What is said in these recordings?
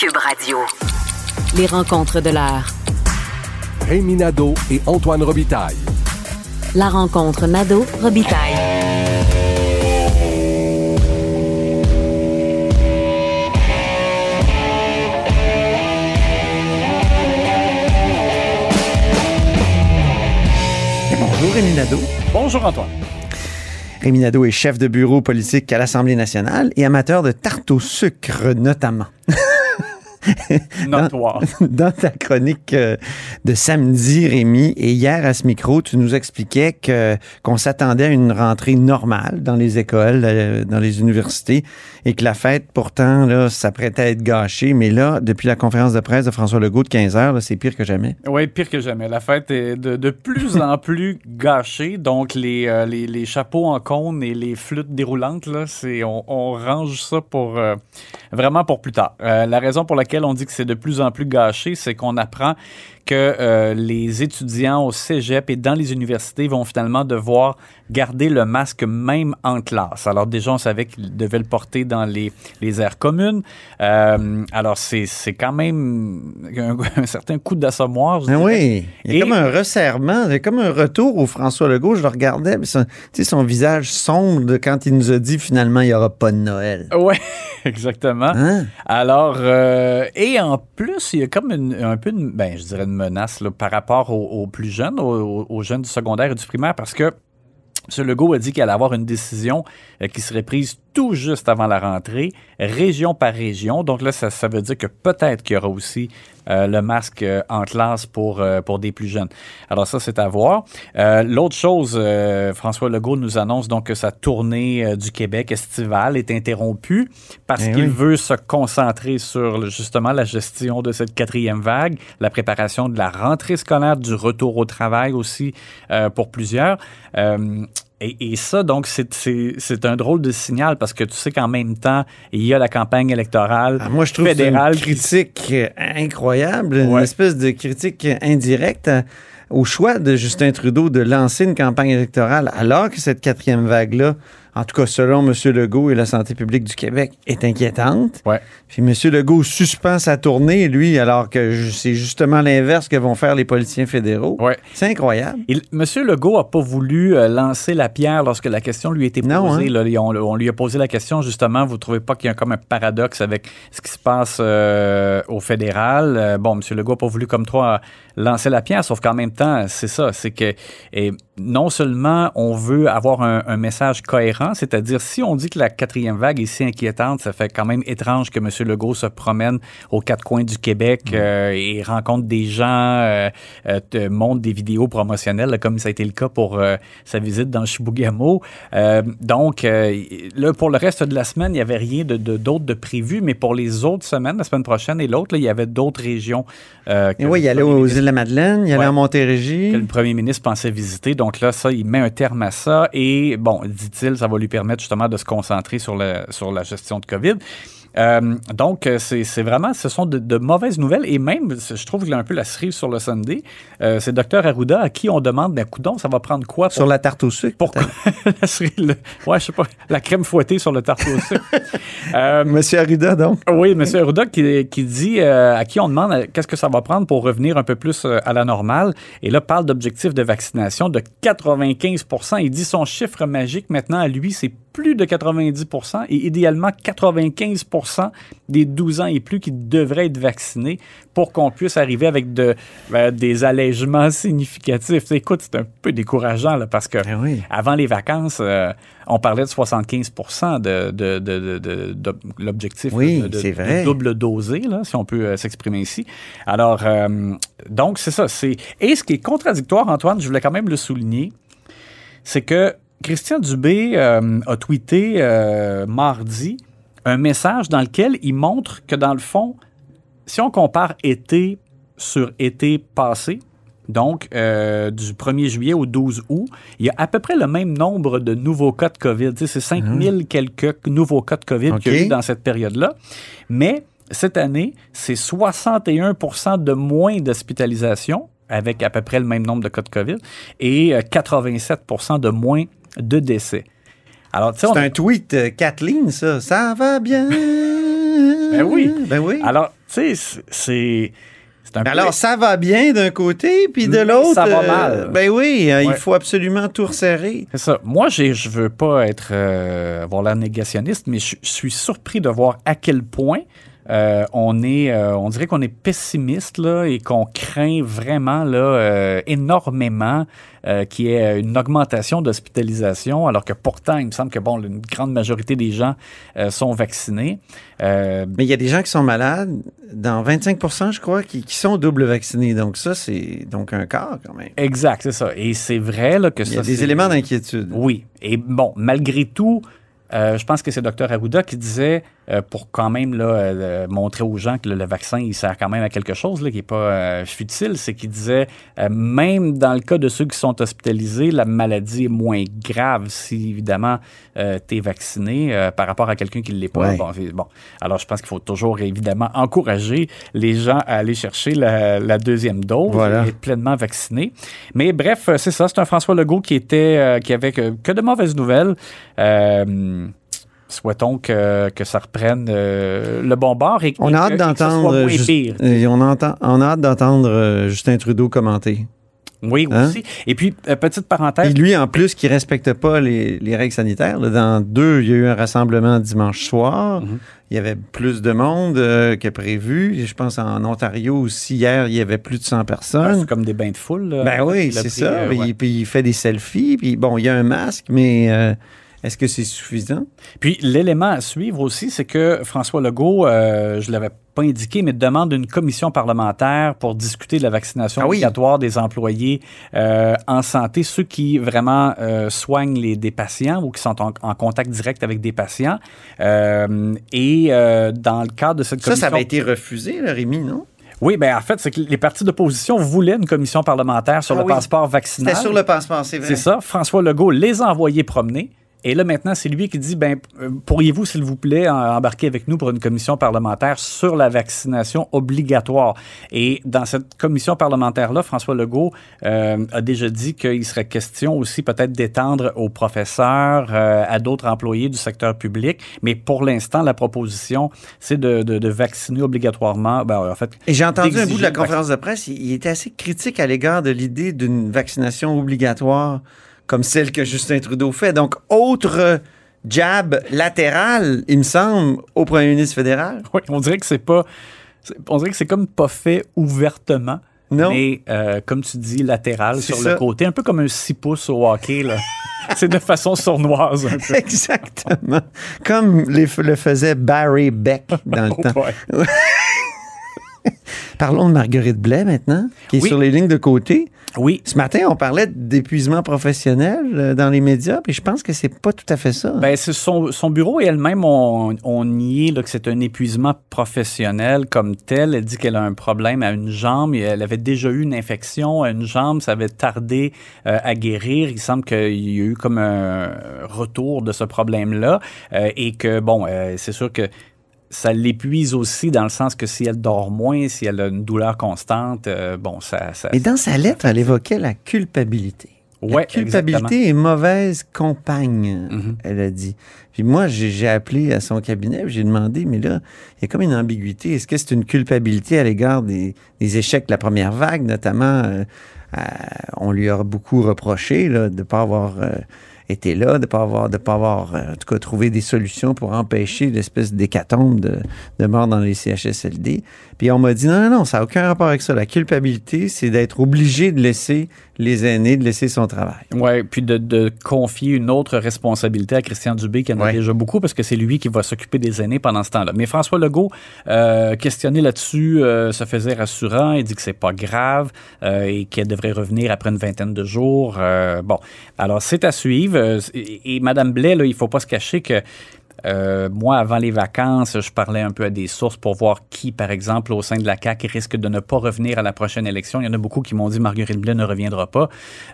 Cube Radio. Les rencontres de l'heure. Rémi Nadeau et Antoine Robitaille. La rencontre Nadeau-Robitaille. Bonjour Rémi Nadeau. Bonjour Antoine. Rémi Nadeau est chef de bureau politique à l'Assemblée nationale et amateur de tarte au sucre notamment. Notoire. Dans ta chronique euh, de samedi, Rémi, et hier à ce micro, tu nous expliquais que qu'on s'attendait à une rentrée normale dans les écoles, euh, dans les universités, et que la fête, pourtant, là, s'apprêtait à être gâchée. Mais là, depuis la conférence de presse de François Legault de 15 heures, c'est pire que jamais. Oui, pire que jamais. La fête est de, de plus en plus gâchée. Donc, les, euh, les, les chapeaux en cône et les flûtes déroulantes, là, c'est, on, on range ça pour euh, vraiment pour plus tard. Euh, la raison pour laquelle on dit que c'est de plus en plus gâché, c'est qu'on apprend que euh, les étudiants au cégep et dans les universités vont finalement devoir garder le masque même en classe. Alors déjà, on savait qu'ils devaient le porter dans les, les aires communes. Euh, alors c'est, quand même un, un certain coup d'assommoir. oui, il y a Et- comme un resserrement, il y a comme un retour au François Legault. Je le regardais, mais son, son visage sombre quand il nous a dit finalement il n'y aura pas de Noël. Ouais, exactement. Hein? Alors, euh, et en plus, il y a comme un peu, une, ben, je dirais une menace par rapport aux, plus jeunes, aux, aux jeunes du secondaire et du primaire, parce que M. Legault a dit qu'il allait avoir une décision euh, qui serait prise tout juste avant la rentrée, région par région. Donc là, ça, ça veut dire que peut-être qu'il y aura aussi euh, le masque euh, en classe pour, euh, pour des plus jeunes. Alors ça, c'est à voir. L'autre chose, François Legault nous annonce donc que sa tournée du Québec estivale est interrompue parce Eh qu'il oui. veut se concentrer sur justement la gestion de cette quatrième vague, la préparation de la rentrée scolaire, du retour au travail aussi pour plusieurs. Et, et ça, donc, c'est- un drôle de signal parce que tu sais qu'en même temps, il y a la campagne électorale Ah, moi, je trouve fédérale. une critique incroyable, une espèce de critique indirecte au choix de Justin Trudeau de lancer une campagne électorale alors que cette quatrième vague-là, en tout cas selon M. Legault et la santé publique du Québec, est inquiétante. Ouais. Puis M. Legault suspend sa tournée, lui, alors que c'est justement l'inverse que vont faire les politiciens fédéraux. Ouais. C'est incroyable. Il- Monsieur Legault a pas voulu euh, lancer la pierre lorsque la question lui a été posée. Non, hein? là. on, on lui a posé la question justement. Vous trouvez pas qu'il y a comme un paradoxe avec ce qui se passe euh, au fédéral? Euh, Bon, Monsieur Legault a pas voulu comme toi lancer la pierre, sauf qu'en même temps, c'est ça, c'est que et non seulement on veut avoir un, un message cohérent, c'est-à-dire si on dit que la quatrième vague est si inquiétante, ça fait quand même étrange que M. Legault se promène aux quatre coins du Québec euh, et rencontre des gens, euh, euh, te montre des vidéos promotionnelles, comme ça a été le cas pour euh, sa visite dans Chibougamau. Donc, là, pour le reste de la semaine, il n'y avait rien de, d'autre de prévu, mais pour les autres semaines, la semaine prochaine et l'autre, il y avait d'autres régions. que Et oui, il allait aux ministre- îles de la Madeleine, il allait Ouais. en Montérégie. que le premier ministre pensait visiter. Donc là, ça, il met un terme à ça. Et bon, dit-il, ça va lui permettre justement de se concentrer sur la, sur la gestion de COVID. Euh, donc, euh, c'est vraiment, ce sont de, de mauvaises nouvelles. Et même, je trouve qu'il a un peu la cerise sur le Sunday. Euh, c'est Dr Arruda à qui on demande, ben, coudon, ça va prendre quoi pour Sur la tarte au sucre. pourquoi la cerise, le- ouais, je sais pas, la crème fouettée sur le tarte au sucre. Euh, Monsieur Arruda, donc. oui, M. Arruda qui, qui dit euh, à qui on demande euh, qu'est-ce que ça va prendre pour revenir un peu plus euh, à la normale. Et là, parle d'objectifs de vaccination de 95% Il dit son chiffre magique maintenant à lui, c'est plus de 90% et idéalement 95% des 12 ans et plus qui devraient être vaccinés pour qu'on puisse arriver avec de, ben, des allègements significatifs. Écoute, c'est un peu décourageant là, parce que oui. avant les vacances, euh, on parlait de 75 de, de, l'objectif Oui, de, double dosé, là, si on peut euh, s'exprimer ici. Alors, euh, donc, c'est ça. Et ce qui est contradictoire, Antoine, je voulais quand même le souligner, c'est que Christian Dubé euh, a tweeté euh, mardi un message dans lequel il montre que, dans le fond, si on compare été sur été passé, donc euh, du 1er juillet au 12 août, il y a à peu près le même nombre de nouveaux cas de COVID. C'est 5000 quelques nouveaux cas de COVID qu'il y a eu dans cette période-là. Mais cette année, c'est 61% de moins d'hospitalisation avec à peu près le même nombre de cas de COVID et euh, 87% de moins de décès. Alors, on C'est un tweet, euh, Kathleen, ça. Ça va bien? Ben oui. Ben oui. Alors, tu sais, c'est- peu- alors, ça va bien d'un côté, puis de l'autre. ça va euh, mal. ben oui, euh, il faut absolument tout resserrer. C'est ça. Moi, je veux pas être euh, avoir l'air négationniste, mais je suis surpris de voir à quel point euh, on est, euh, on dirait qu'on est pessimiste là et qu'on craint vraiment là euh, énormément euh, qu'il y ait une augmentation d'hospitalisation, alors que pourtant, il me semble que bon, une grande majorité des gens euh, sont vaccinés. Euh, Mais il y a des gens qui sont malades, dans 25% je crois, qui, qui sont double vaccinés. Donc ça, c'est donc un quart quand même. exact, c'est ça. Et c'est vrai là que Il y ça, a des éléments d'inquiétude. Oui. Et bon, malgré tout, euh, je pense que c'est Dr Arruda qui disait, euh, pour quand même là, euh, montrer aux gens que le, le vaccin, il sert quand même à quelque chose là, qui n'est pas euh, futile, c'est qu'il disait, euh, même dans le cas de ceux qui sont hospitalisés, la maladie est moins grave si, évidemment, tu es vacciné euh, par rapport à quelqu'un qui ne l'est pas. Ouais. Bon. Alors, je pense qu'il faut toujours, évidemment, encourager les gens à aller chercher la, la deuxième dose Voilà. et être pleinement vaccinés. Mais bref, c'est ça. C'est un François Legault qui était, euh, qui avait que, que de mauvaises nouvelles. Euh, souhaitons que, que ça reprenne euh, le bon bord et, On et a hâte et d'entendre pire. euh, on, entend- on a hâte d'entendre euh, Justin Trudeau commenter. Oui, Hein? aussi. Et puis, euh, petite parenthèse. Puis lui, en plus, qui respecte pas les, les règles sanitaires. là, dans deux, il y a eu un rassemblement dimanche soir. Mhm. Il y avait plus de monde euh, que prévu. Et Je pense en Ontario aussi, hier, il y avait plus de 100 Ah, personnes. c'est comme des bains de foule. là. Ben oui, c'est ça. euh, Puis, il fait des selfies. Puis bon, il y a un masque, mais est-ce que c'est suffisant? Puis l'élément à suivre aussi, c'est que François Legault, euh, je l'avais pas indiqué, mais demande une commission parlementaire pour discuter de la vaccination Ah oui. obligatoire des employés euh, en santé, ceux qui vraiment euh, soignent les, des patients ou qui sont en, en contact direct avec des patients. Euh, et dans le cadre de cette Ça, commission... ça avait été refusé, là, Rémi, non? Oui, ben en fait, c'est que les partis d'opposition voulaient une commission parlementaire sur Ah le oui. passeport vaccinal. C'était sur le passeport, c'est vrai. C'est ça. François Legault les a envoyés promener. Et là, maintenant, c'est lui qui dit, ben, euh, pourriez-vous, s'il vous plaît, embarquer avec nous pour une commission parlementaire sur la vaccination obligatoire? Et dans cette commission parlementaire-là, François Legault euh, a déjà dit qu'il serait question aussi peut-être d'étendre aux professeurs, euh, à d'autres employés du secteur public. Mais pour l'instant, la proposition, c'est de, de- de vacciner obligatoirement. Ben, en fait, Et j'ai entendu un bout de la conférence de presse, il était assez critique à l'égard de l'idée d'une vaccination obligatoire comme celle que Justin Trudeau fait. Donc, autre jab latéral, il me semble, au premier ministre fédéral. Oui, on dirait que c'est pas. On dirait que c'est comme pas fait ouvertement. Non. Mais euh, comme tu dis, latéral sur ça. le côté, un peu comme un 6 pouces au hockey. là. c'est de façon sournoise un peu. Exactement. Comme les- le faisait Barry Beck dans le Oh temps. Parlons de Marguerite Blais maintenant, qui est Oui. sur les lignes de côté. Oui. Ce matin, on parlait d'épuisement professionnel euh, dans les médias, puis je pense que c'est pas tout à fait ça. Ben, c'est son, son bureau et elle-même ont, nié que c'est un épuisement professionnel comme tel. Elle dit qu'elle a un problème à une jambe. et Elle avait déjà eu une infection à une jambe. Ça avait tardé euh, à guérir. Il semble qu'il y a eu comme un retour de ce problème-là. euh, et que, bon, euh, c'est sûr que ça l'épuise aussi dans le sens que si elle dort moins, si elle a une douleur constante, euh, bon, ça... ça Et dans sa lettre, elle évoquait la culpabilité. la Ouais, culpabilité est mauvaise compagne, Mhm. elle a dit. Puis moi, j'ai appelé à son cabinet, j'ai demandé, mais là, il y a comme une ambiguïté. Est-ce que c'est une culpabilité à l'égard des, des échecs de la première vague, notamment, euh, à- on lui a beaucoup reproché là, de ne pas avoir euh, été là, de ne pas avoir, de pas avoir euh, en tout cas, trouvé des solutions pour empêcher l'espèce d'hécatombe de, de mort dans les CHSLD. Puis on m'a dit, non, non, non, ça n'a aucun rapport avec ça. La culpabilité, c'est d'être obligé de laisser les aînés, de laisser son travail. Oui, puis de, de confier une autre responsabilité à Christian Dubé, qui en a Ouais. déjà beaucoup, parce que c'est lui qui va s'occuper des aînés pendant ce temps-là. Mais François Legault, euh, questionné là-dessus, euh, se faisait rassurant. Il dit que c'est pas grave euh, et qu'elle devrait revenir après une vingtaine de jours. Bon, alors c'est à suivre. Euh, Et, et Madame Blais, là, il faut pas se cacher que euh, moi, avant les vacances, je parlais un peu à des sources pour voir qui, par exemple, au sein de la CAQ, risque de ne pas revenir à la prochaine élection. Il y en a beaucoup qui m'ont dit Marguerite Blais ne reviendra pas.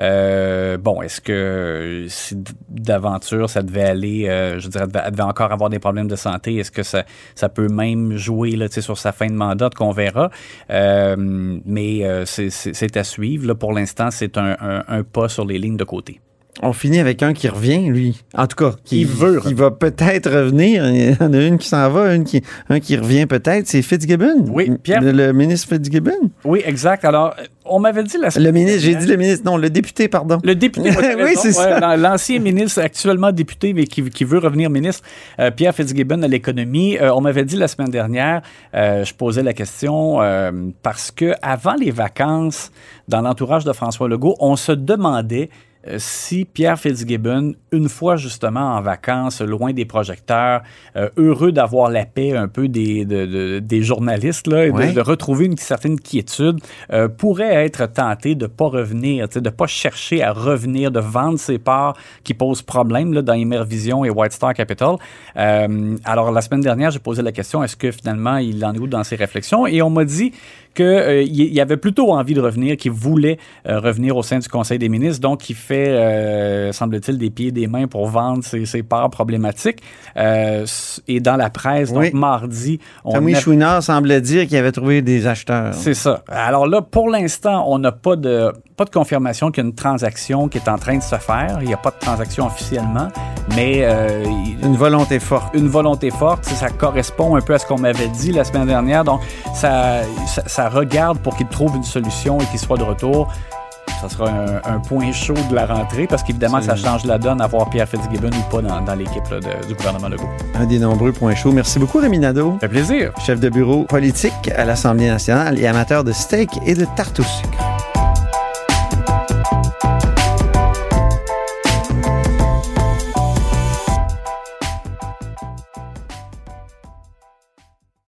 Euh, bon, est-ce que si d'aventure ça devait aller, je dirais, elle devait, encore avoir des problèmes de santé, est-ce que ça, ça peut même jouer sur sa fin de mandat? Qu'on verra? Mais c'est- à suivre. Pour l'instant, c'est un pas sur les lignes de côté. On finit avec un qui revient, lui. En tout cas, qui, Il veut qui va peut-être revenir. Il y en a une qui s'en va, une qui, un qui revient peut-être. C'est Fitzgibbon. Oui, Pierre- Le, le ministre Fitzgibbon. Oui, exact. Alors, on m'avait dit la Le semaine ministre, j'ai dit le ministre, non, le député, pardon. Le député, Oui, c'est ça. l'an- L'ancien ministre, actuellement député, mais qui, qui veut revenir ministre, euh, Pierre Fitzgibbon à l'économie. Euh, on m'avait dit la semaine dernière, euh, je posais la question parce que avant les vacances, dans l'entourage de François Legault, on se demandait si Pierre Fitzgibbon, une fois justement en vacances, loin des projecteurs, euh, heureux d'avoir la paix un peu des, de- de- des journalistes, là, et de- Ouais. de, retrouver une certaine quiétude, euh, pourrait être tenté de ne pas revenir, de ne pas chercher à revenir, de vendre ses parts qui posent problème là, dans Immervision et White Star Capital. Euh, alors, la semaine dernière, j'ai posé la question, est-ce que finalement, il en est où dans ses réflexions? Et on m'a dit qu'il il avait plutôt envie de revenir, qu'il voulait euh, revenir au sein du Conseil des ministres, donc il fait, euh, semble-t-il, des pieds et des mains pour vendre ses, ses parts problématiques. Euh, et dans la presse, Oui. donc mardi, on Tommy a- Chouinard semblait dire qu'il avait trouvé des acheteurs. c'est ça. Alors là, pour l'instant, on n'a pas de, pas de confirmation qu'il y a une transaction qui est en train de se faire. Il n'y a pas de transaction officiellement, mais euh, Une volonté forte. une volonté forte, ça, correspond un peu à ce qu'on m'avait dit la semaine dernière. Donc, ça, ça, ça regarde pour qu'il trouve une solution et qu'il soit de retour. Ça sera un, un point chaud de la rentrée parce qu'évidemment, ça change la donne à voir Pierre Fitzgibbon ou pas dans, dans l'équipe du gouvernement Legault. Un des nombreux points chauds. Merci beaucoup, Rémi Nadeau. Ça fait plaisir. chef de bureau politique à l'Assemblée nationale et amateur de steak et de tarte au sucre.